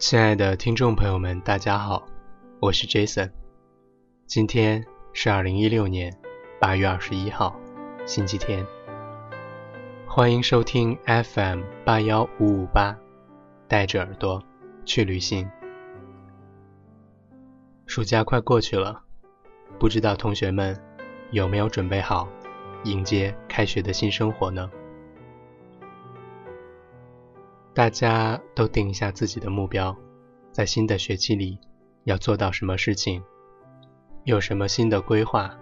亲爱的听众朋友们，大家好，我是 Jason。今天是二零一六年八月二十一号，星期天。欢迎收听 FM 八幺五五八，带着耳朵去旅行。暑假快过去了，不知道同学们有没有准备好迎接开学的新生活呢？大家都定一下自己的目标，在新的学期里要做到什么事情，有什么新的规划，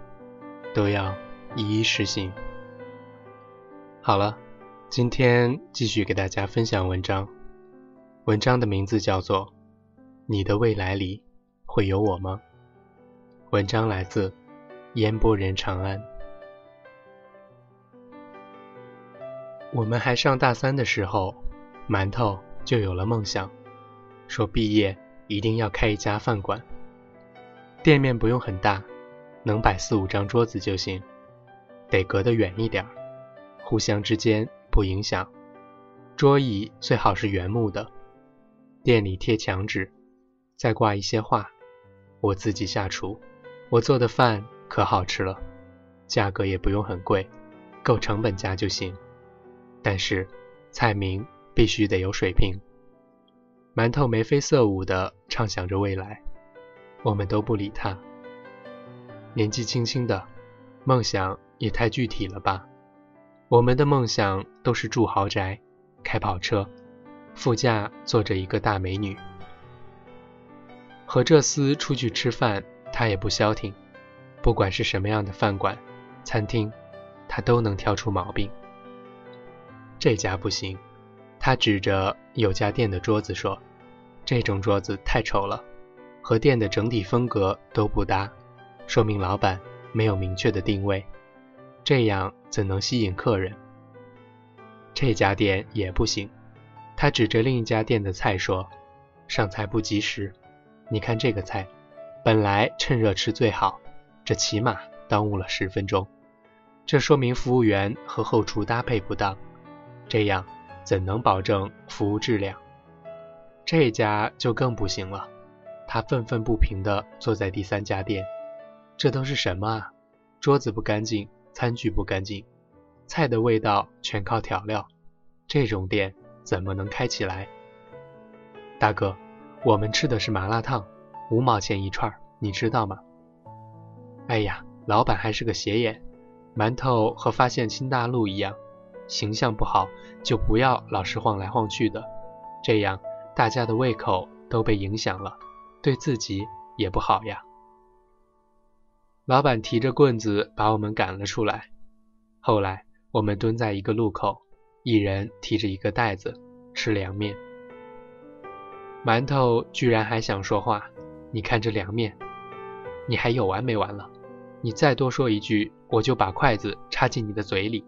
都要一一实行。好了，今天继续给大家分享文章，文章的名字叫做《你的未来里会有我吗》。文章来自烟波人长安。我们还上大三的时候。馒头就有了梦想，说毕业一定要开一家饭馆，店面不用很大，能摆四五张桌子就行，得隔得远一点，互相之间不影响。桌椅最好是原木的，店里贴墙纸，再挂一些画，我自己下厨，我做的饭可好吃了，价格也不用很贵，够成本价就行。但是菜名。必须得有水平。馒头眉飞色舞地畅想着未来，我们都不理他。年纪轻轻的，梦想也太具体了吧？我们的梦想都是住豪宅、开跑车，副驾坐着一个大美女。和这厮出去吃饭，他也不消停。不管是什么样的饭馆、餐厅，他都能挑出毛病。这家不行。他指着有家店的桌子说：“这种桌子太丑了，和店的整体风格都不搭，说明老板没有明确的定位，这样怎能吸引客人？”这家店也不行。他指着另一家店的菜说：“上菜不及时，你看这个菜，本来趁热吃最好，这起码耽误了十分钟，这说明服务员和后厨搭配不当，这样。”怎能保证服务质量？这家就更不行了。他愤愤不平地坐在第三家店。这都是什么啊？桌子不干净，餐具不干净，菜的味道全靠调料。这种店怎么能开起来？大哥，我们吃的是麻辣烫，五毛钱一串，你知道吗？哎呀，老板还是个斜眼，馒头和发现新大陆一样。形象不好，就不要老是晃来晃去的，这样大家的胃口都被影响了，对自己也不好呀。老板提着棍子把我们赶了出来。后来我们蹲在一个路口，一人提着一个袋子吃凉面。馒头居然还想说话，你看这凉面，你还有完没完了？你再多说一句，我就把筷子插进你的嘴里。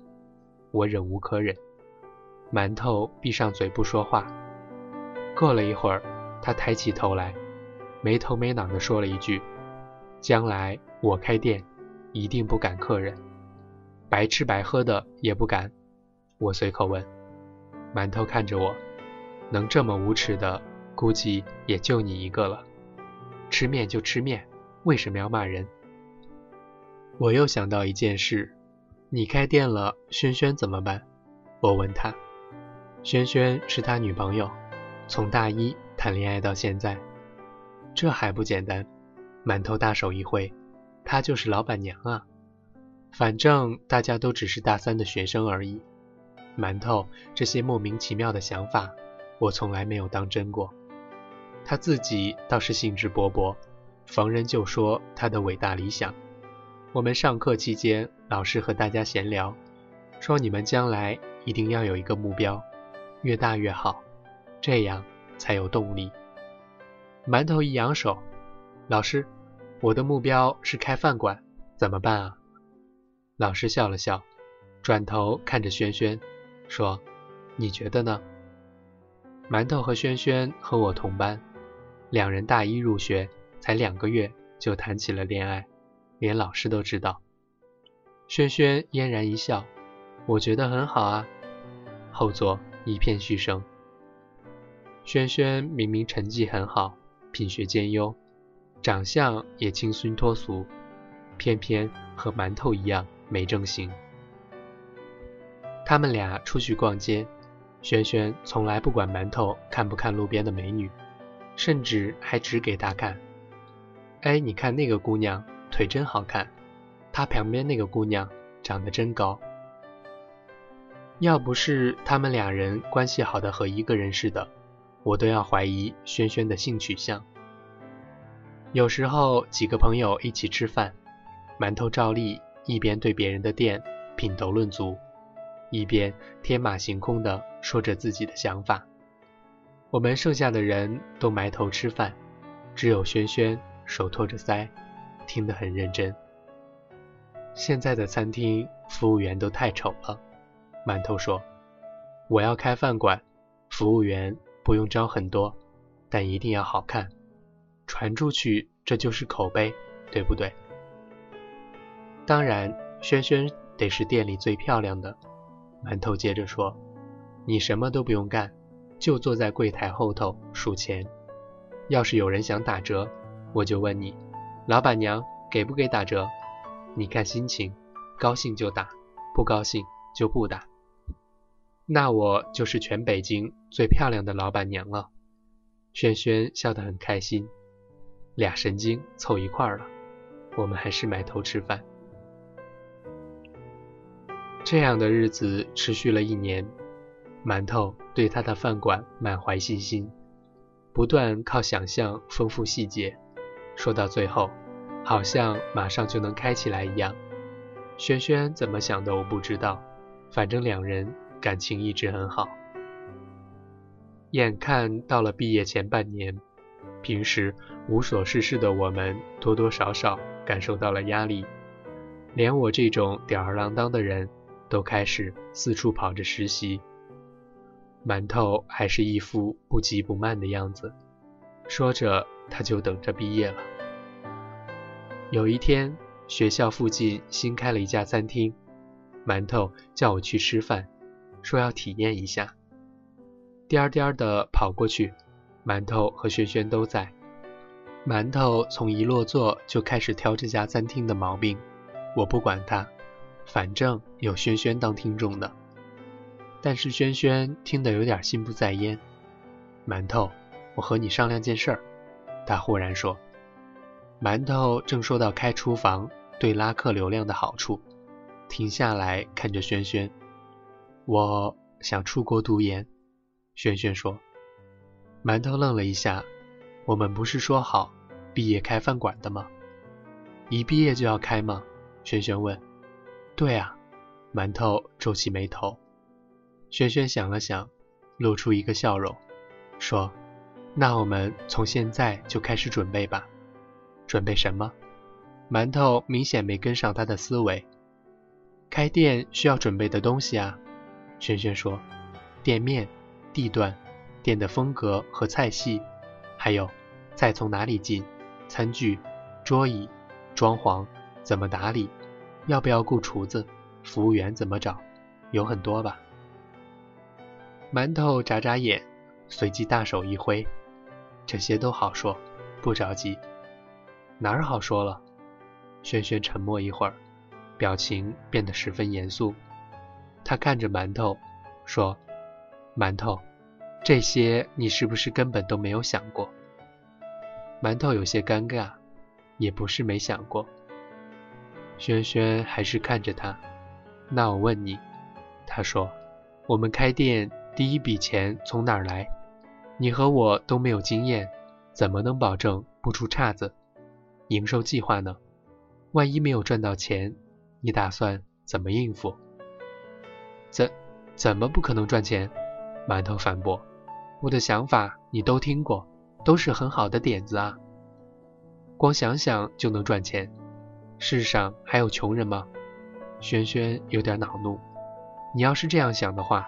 我忍无可忍，馒头闭上嘴不说话。过了一会儿，他抬起头来，没头没脑地说了一句：“将来我开店，一定不赶客人，白吃白喝的也不敢。”我随口问：“馒头看着我，能这么无耻的，估计也就你一个了。吃面就吃面，为什么要骂人？”我又想到一件事。你开店了，轩轩怎么办？我问他。轩轩是他女朋友，从大一谈恋爱到现在，这还不简单？馒头大手一挥，她就是老板娘啊。反正大家都只是大三的学生而已。馒头这些莫名其妙的想法，我从来没有当真过。他自己倒是兴致勃勃，逢人就说他的伟大理想。我们上课期间，老师和大家闲聊，说你们将来一定要有一个目标，越大越好，这样才有动力。馒头一扬手，老师，我的目标是开饭馆，怎么办啊？老师笑了笑，转头看着轩轩，说：“你觉得呢？”馒头和轩轩和我同班，两人大一入学，才两个月就谈起了恋爱。连老师都知道，轩轩嫣然一笑，我觉得很好啊。后座一片嘘声。轩轩明明成绩很好，品学兼优，长相也清新脱俗，偏偏和馒头一样没正形。他们俩出去逛街，轩轩从来不管馒头看不看路边的美女，甚至还指给他看：“哎，你看那个姑娘腿真好看，他旁边那个姑娘长得真高。”要不是他们俩人关系好的和一个人似的。我都要怀疑轩轩的性取向。有时候几个朋友一起吃饭，馒头照例一边对别人的店品头论足，一边天马行空地说着自己的想法。我们剩下的人都埋头吃饭，只有轩轩手托着腮，听得很认真。现在的餐厅服务员都太丑了，馒头说：“我要开饭馆，服务员。”不用招很多，但一定要好看，传出去这就是口碑，对不对？当然，轩轩得是店里最漂亮的。馒头接着说：“你什么都不用干，就坐在柜台后头数钱。要是有人想打折，我就问你，老板娘给不给打折？你看心情，高兴就打，不高兴就不打。”那我就是全北京最漂亮的老板娘了。轩轩笑得很开心，俩神经凑一块儿了。我们还是埋头吃饭。这样的日子持续了一年，馒头对他的饭馆满怀信心，不断靠想象丰富细节，说到最后，好像马上就能开起来一样。轩轩怎么想的我不知道，反正两人。感情一直很好。眼看到了毕业前半年，平时无所事事的我们多多少少感受到了压力，连我这种吊儿郎当的人都开始四处跑着实习。馒头还是一副不急不慢的样子，说着他就等着毕业了。有一天，学校附近新开了一家餐厅，馒头叫我去吃饭。说要体验一下，颠颠的跑过去，馒头和轩轩都在。馒头从一落座就开始挑这家餐厅的毛病，我不管他，反正有轩轩当听众的。但是轩轩听得有点心不在焉。馒头，我和你商量件事儿。他忽然说。馒头正说到开厨房对拉客流量的好处，停下来看着轩轩。我想出国读研，轩轩说。馒头愣了一下，我们不是说好毕业开饭馆的吗？一毕业就要开吗？轩轩问。对啊，馒头皱起眉头。轩轩想了想，露出一个笑容，说：“那我们从现在就开始准备吧。”准备什么？馒头明显没跟上他的思维。开店需要准备的东西啊。轩轩说：“店面、地段、店的风格和菜系，还有菜从哪里进、餐具、桌椅、装潢怎么打理，要不要雇厨子、服务员怎么找，有很多吧？”馒头眨眨眼，随即大手一挥：“这些都好说，不着急。”哪儿好说了？轩轩沉默一会儿，表情变得十分严肃。他看着馒头，说：“馒头，这些你是不是根本都没有想过？”馒头有些尴尬，也不是没想过。轩轩还是看着他。那我问你，他说：“我们开店第一笔钱从哪儿来？你和我都没有经验，怎么能保证不出岔子？营收计划呢？万一没有赚到钱，你打算怎么应付？”怎怎么不可能赚钱？馒头反驳：“我的想法你都听过，都是很好的点子啊。光想想就能赚钱，世上还有穷人吗？”轩轩有点恼怒：“你要是这样想的话，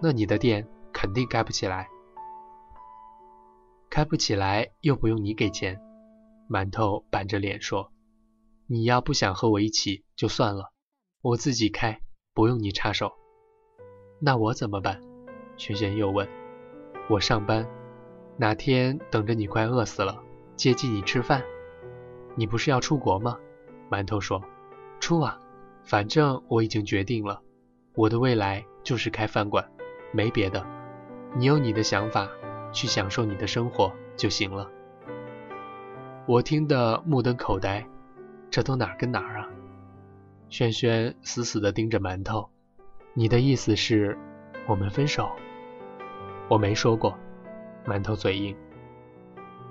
那你的店肯定开不起来。开不起来又不用你给钱。”馒头板着脸说：“你要不想和我一起就算了，我自己开，不用你插手。”那我怎么办？轩轩又问。我上班，哪天等着你快饿死了，接济你吃饭。你不是要出国吗？馒头说：“出啊，反正我已经决定了，我的未来就是开饭馆，没别的。你有你的想法，去享受你的生活就行了。”我听得目瞪口呆，这都哪儿跟哪儿啊？轩轩死死地盯着馒头，你的意思是，我们分手？我没说过。馒头嘴硬。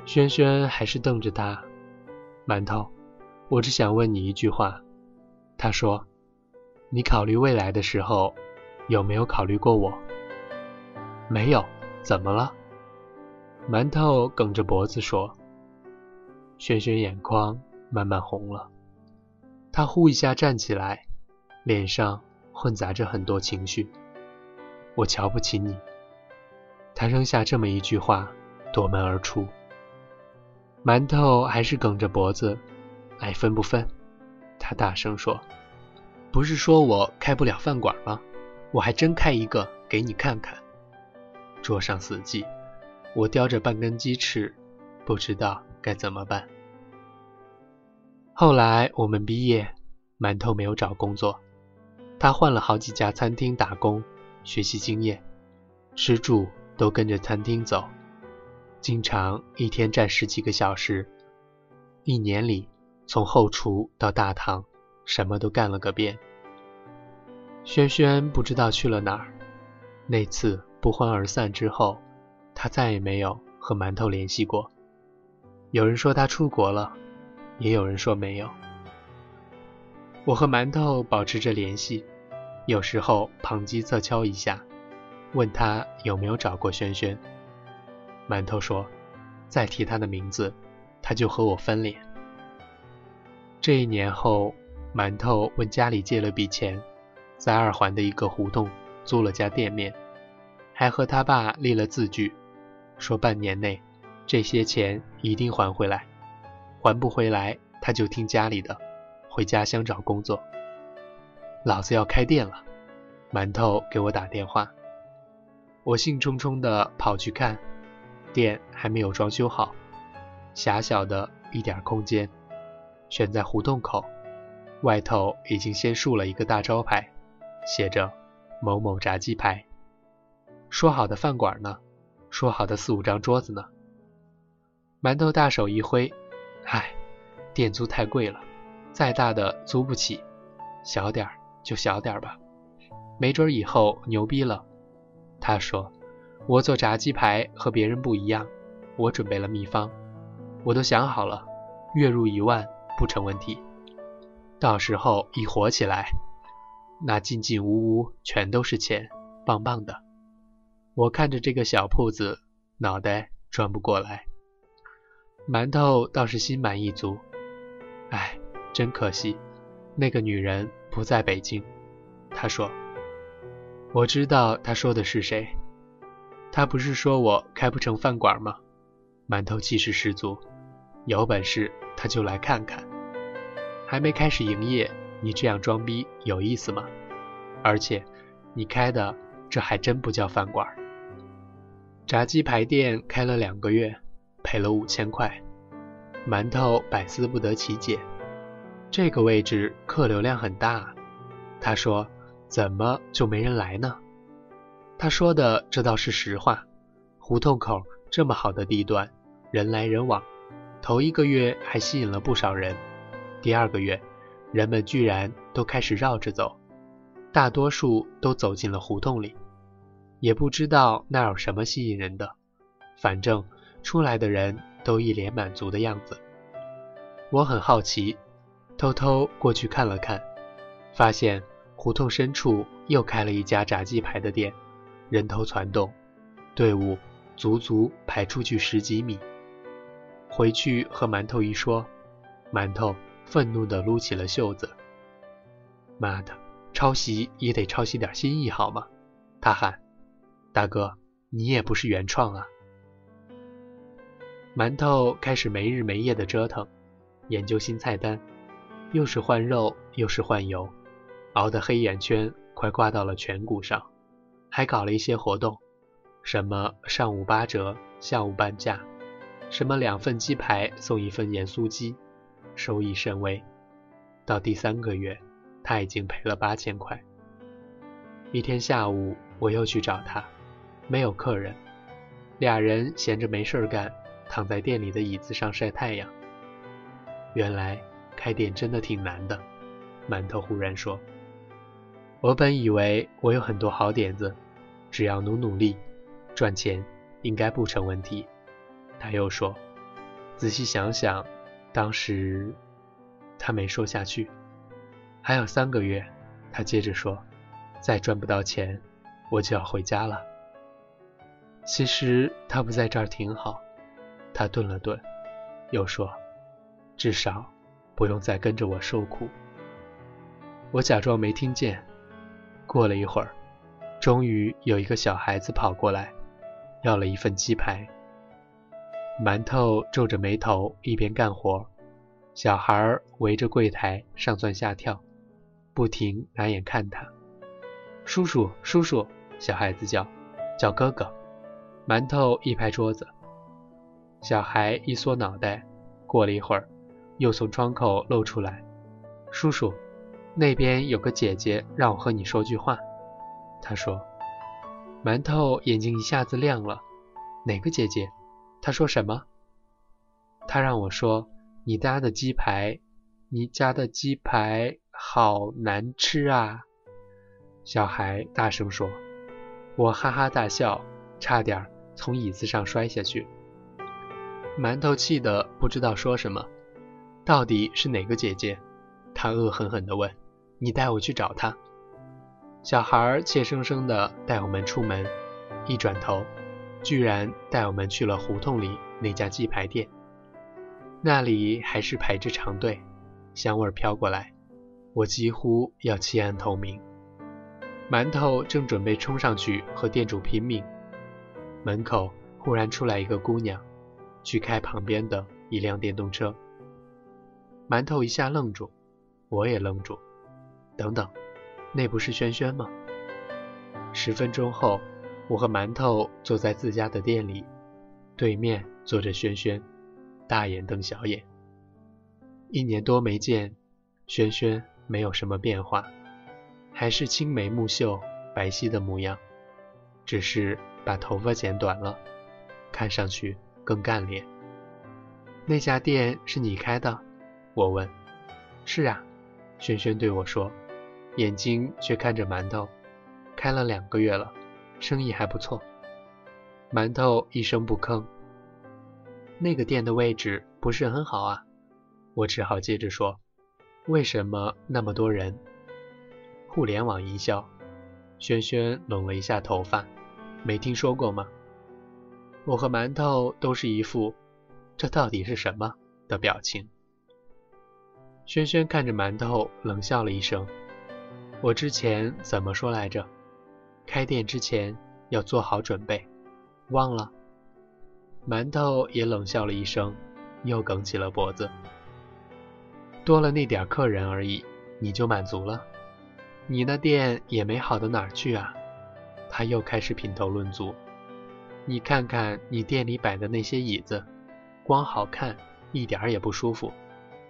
轩轩还是瞪着他。馒头，我只想问你一句话。他说：“你考虑未来的时候，有没有考虑过我？”没有。怎么了？馒头梗着脖子说。轩轩眼眶慢慢红了，他呼一下站起来，脸上混杂着很多情绪。我瞧不起你。他扔下这么一句话，夺门而出。馒头还是梗着脖子，爱分不分？他大声说：“不是说我开不了饭馆吗？我还真开一个给你看看。”桌上死寂，我叼着半根鸡翅，不知道该怎么办。后来我们毕业，馒头没有找工作，他换了好几家餐厅打工，学习经验，吃住。都跟着餐厅走，经常一天站十几个小时，一年里从后厨到大堂，什么都干了个遍。轩轩不知道去了哪儿。那次不欢而散之后，他再也没有和馒头联系过。有人说他出国了，也有人说没有。我和馒头保持着联系，有时候旁击侧敲一下。问他有没有找过轩轩，馒头说：“再提他的名字，他就和我翻脸。”这一年后，馒头问家里借了笔钱，在二环的一个胡同租了家店面，还和他爸立了字据，说半年内这些钱一定还回来，还不回来他就听家里的，回家乡找工作。老子要开店了，馒头给我打电话。我兴冲冲地跑去看，店还没有装修好，狭小的一点空间，选在胡同口，外头已经先竖了一个大招牌，写着“某某炸鸡排”。说好的饭馆呢？说好的四五张桌子呢？馒头大手一挥，唉，店租太贵了，再大的租不起，小点儿就小点儿吧，没准以后牛逼了。他说：“我做炸鸡排和别人不一样，我准备了秘方，我都想好了，月入一万不成问题。到时候一火起来，那进进屋屋全都是钱，棒棒的。”我看着这个小铺子，脑袋转不过来。馒头倒是心满意足，哎，真可惜，那个女人不在北京。他说。我知道他说的是谁，他不是说我开不成饭馆吗？馒头气势十足，有本事他就来看看。还没开始营业，你这样装逼有意思吗？而且你开的这还真不叫饭馆。炸鸡排店开了两个月，赔了五千块。馒头百思不得其解，这个位置客流量很大，他说。怎么就没人来呢？他说的这倒是实话。胡同口这么好的地段，人来人往，头一个月还吸引了不少人。第二个月，人们居然都开始绕着走，大多数都走进了胡同里。也不知道那有什么吸引人的，反正出来的人都一脸满足的样子。我很好奇，偷偷过去看了看，发现。胡同深处又开了一家炸鸡排的店，人头攒动，队伍足足排出去十几米。回去和馒头一说，馒头愤怒地撸起了袖子：“妈的，抄袭也得抄袭点新意好吗？”他喊：“大哥，你也不是原创啊！”馒头开始没日没夜的折腾，研究新菜单，又是换肉又是换油。熬的黑眼圈快挂到了颧骨上，还搞了一些活动，什么上午八折，下午半价，什么两份鸡排送一份盐酥鸡，收益甚微。到第三个月，他已经赔了八千块。一天下午，我又去找他，没有客人，俩人闲着没事干，躺在店里的椅子上晒太阳。原来开店真的挺难的，馒头忽然说。我本以为我有很多好点子，只要努努力，赚钱应该不成问题。他又说：“仔细想想，当时……”他没说下去。还有三个月，他接着说：“再赚不到钱，我就要回家了。”其实他不在这儿挺好。他顿了顿，又说：“至少不用再跟着我受苦。”我假装没听见。过了一会儿，终于有一个小孩子跑过来，要了一份鸡排。馒头皱着眉头一边干活，小孩围着柜台上蹿下跳，不停拿眼看他。叔叔，叔叔！小孩子叫，叫哥哥。馒头一拍桌子，小孩一缩脑袋，过了一会儿，又从窗口露出来，叔叔。那边有个姐姐让我和你说句话，她说：“馒头眼睛一下子亮了，哪个姐姐？她说什么？她让我说你家的鸡排，你家的鸡排好难吃啊！”小孩大声说，我哈哈大笑，差点从椅子上摔下去。馒头气得不知道说什么，到底是哪个姐姐？他恶狠狠地问。你带我去找她。小孩怯生生地带我们出门，一转头，居然带我们去了胡同里那家鸡排店。那里还是排着长队，香味飘过来，我几乎要弃暗投明。馒头正准备冲上去和店主拼命，门口忽然出来一个姑娘，去开旁边的一辆电动车。馒头一下愣住，我也愣住。等等，那不是轩轩吗？十分钟后，我和馒头坐在自家的店里，对面坐着轩轩，大眼瞪小眼。一年多没见，轩轩没有什么变化，还是青眉目秀、白皙的模样，只是把头发剪短了，看上去更干练。那家店是你开的？我问。是啊，轩轩对我说。眼睛却看着馒头，开了两个月了，生意还不错。馒头一声不吭。那个店的位置不是很好啊，我只好接着说：为什么那么多人？互联网营销。轩轩拢了一下头发，没听说过吗？我和馒头都是一副这到底是什么的表情。轩轩看着馒头，冷笑了一声。我之前怎么说来着？开店之前要做好准备，忘了。馒头也冷笑了一声，又梗起了脖子。多了那点客人而已，你就满足了？你那店也没好到哪儿去啊！他又开始品头论足。你看看你店里摆的那些椅子，光好看一点也不舒服，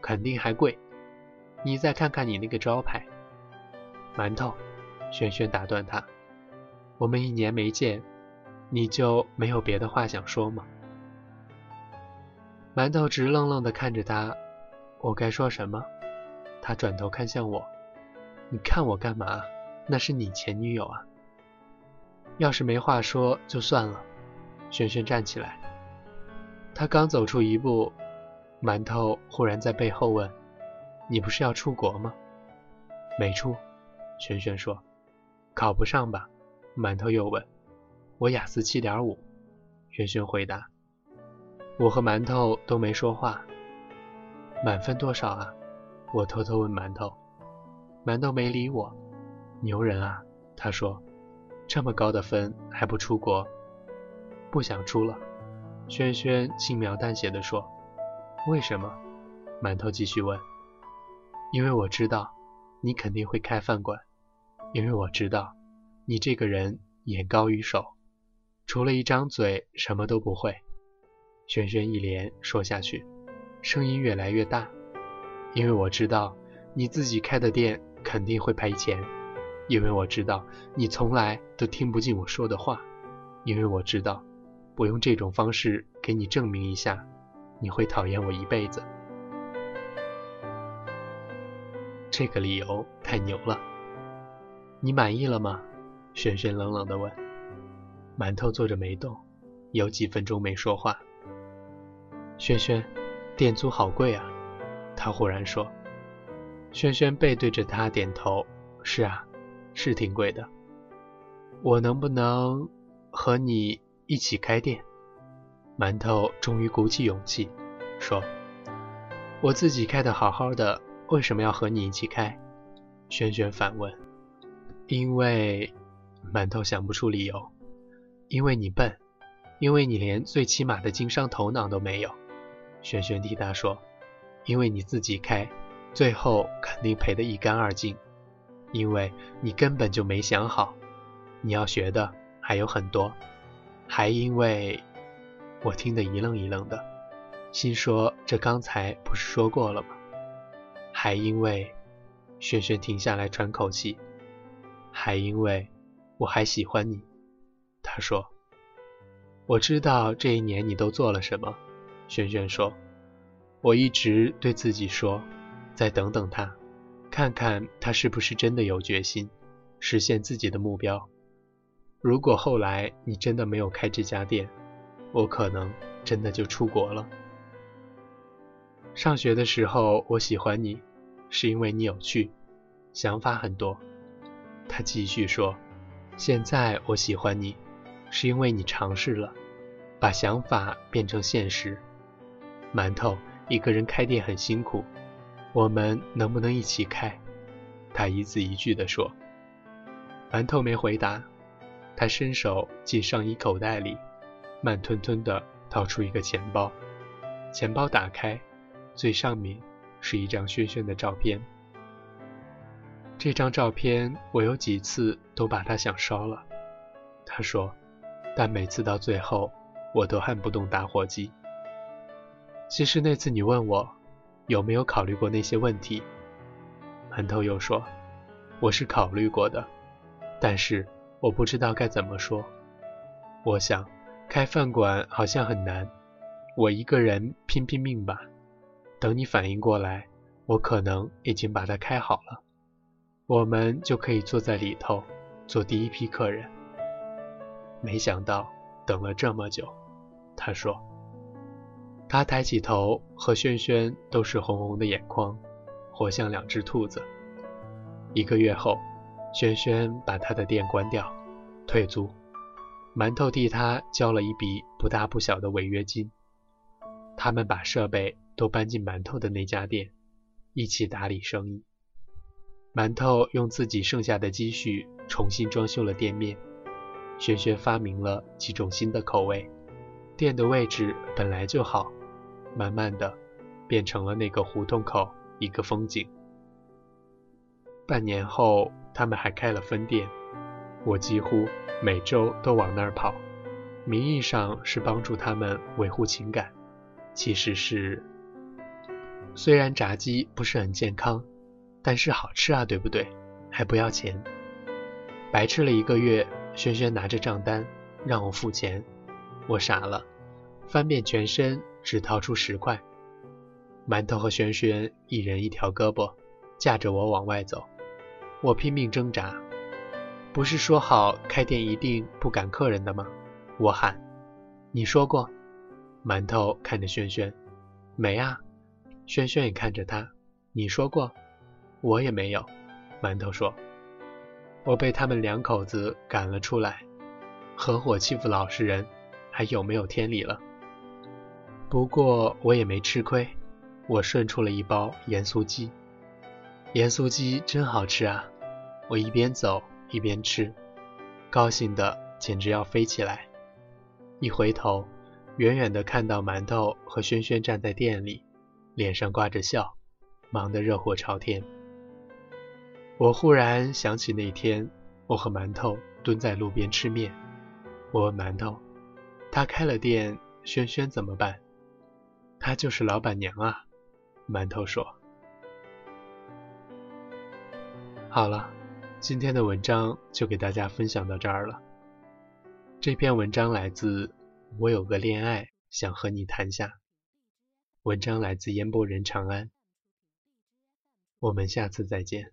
肯定还贵。你再看看你那个招牌。馒头，轩轩打断他：“我们一年没见，你就没有别的话想说吗？”馒头直愣愣地看着他，我该说什么？他转头看向我：“你看我干嘛？那是你前女友啊！”要是没话说就算了。轩轩站起来，他刚走出一步，馒头忽然在背后问：“你不是要出国吗？”“没出。”轩轩说：“考不上吧？”馒头又问：“我雅思七点五。”轩轩回答：“我和馒头都没说话。”满分多少啊？我偷偷问馒头。馒头没理我。牛人啊！他说：“这么高的分还不出国？不想出了。”轩轩轻描淡写的说：“为什么？”馒头继续问：“因为我知道你肯定会开饭馆。”因为我知道，你这个人眼高于手。除了一张嘴，什么都不会。轩轩一连说下去，声音越来越大，因为我知道你自己开的店肯定会赔钱，因为我知道你从来都听不进我说的话，因为我知道我用这种方式给你证明一下，你会讨厌我一辈子。这个理由太牛了，你满意了吗？轩轩冷冷地问。馒头坐着没动，有几分钟没说话。轩轩，店租好贵啊！他忽然说。轩轩背对着他点头：“是啊，是挺贵的。我能不能和你一起开店？”馒头终于鼓起勇气说：“我自己开的好好的，为什么要和你一起开？”轩轩反问：“因为……”馒头想不出理由。因为你笨，因为你连最起码的经商头脑都没有。轩轩替他说：“因为你自己开，最后肯定赔得一干二净。因为你根本就没想好，你要学的还有很多。还因为……我听得一愣一愣的，心说这刚才不是说过了吗？还因为……轩轩停下来喘口气。还因为……我还喜欢你。”他说：“我知道这一年你都做了什么。”轩轩说：“我一直对自己说，再等等他，看看他是不是真的有决心实现自己的目标。如果后来你真的没有开这家店，我可能真的就出国了。上学的时候我喜欢你，是因为你有趣，想法很多。”他继续说：“现在我喜欢你。”是因为你尝试了，把想法变成现实。馒头一个人开店很辛苦，我们能不能一起开？他一字一句地说。馒头没回答，他伸手进上衣口袋里，慢吞吞地掏出一个钱包。钱包打开，最上面是一张轩轩的照片。这张照片我有几次都把它想烧了。他说。但每次到最后，我都按不动打火机。其实那次你问我有没有考虑过那些问题，馒头又说我是考虑过的，但是我不知道该怎么说。我想开饭馆好像很难，我一个人拼拼命吧。等你反应过来，我可能已经把它开好了，我们就可以坐在里头做第一批客人。没想到等了这么久，他说。他抬起头，和轩轩都是红红的眼眶，活像两只兔子。一个月后，轩轩把他的店关掉，退租。馒头替他交了一笔不大不小的违约金。他们把设备都搬进馒头的那家店，一起打理生意。馒头用自己剩下的积蓄重新装修了店面。轩轩发明了几种新的口味，店的位置本来就好，慢慢的变成了那个胡同口一个风景。半年后，他们还开了分店，我几乎每周都往那儿跑，名义上是帮助他们维护情感，其实是……虽然炸鸡不是很健康，但是好吃啊，对不对？还不要钱，白吃了一个月。轩轩拿着账单让我付钱，我傻了，翻遍全身只掏出十块。馒头和轩轩一人一条胳膊，架着我往外走，我拼命挣扎。不是说好开店一定不赶客人的吗？我喊。你说过。馒头看着轩轩，没啊。轩轩也看着他，你说过。我也没有。馒头说。我被他们两口子赶了出来，合伙欺负老实人，还有没有天理了？不过我也没吃亏，我顺出了一包盐酥鸡，盐酥鸡真好吃啊！我一边走一边吃，高兴的简直要飞起来。一回头，远远的看到馒头和轩轩站在店里，脸上挂着笑，忙得热火朝天。我忽然想起那天，我和馒头蹲在路边吃面，我问馒头：“他开了店，轩轩怎么办？”她就是老板娘啊，馒头说。好了，今天的文章就给大家分享到这儿了。这篇文章来自《我有个恋爱想和你谈下》，文章来自烟波人长安。我们下次再见。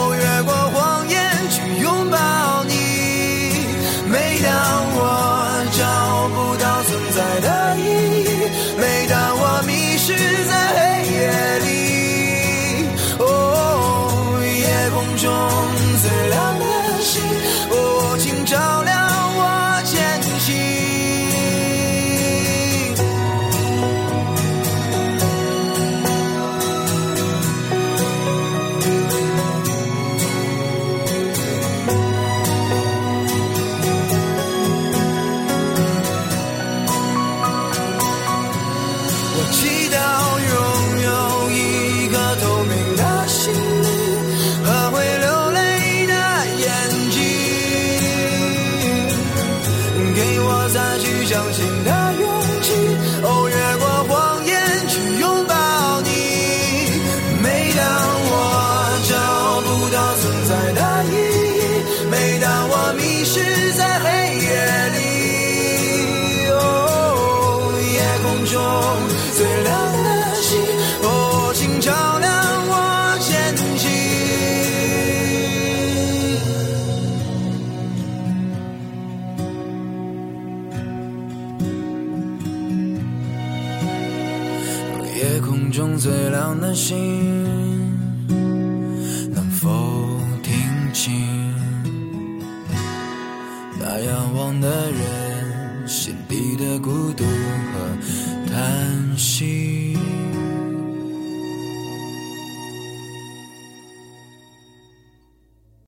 相信的。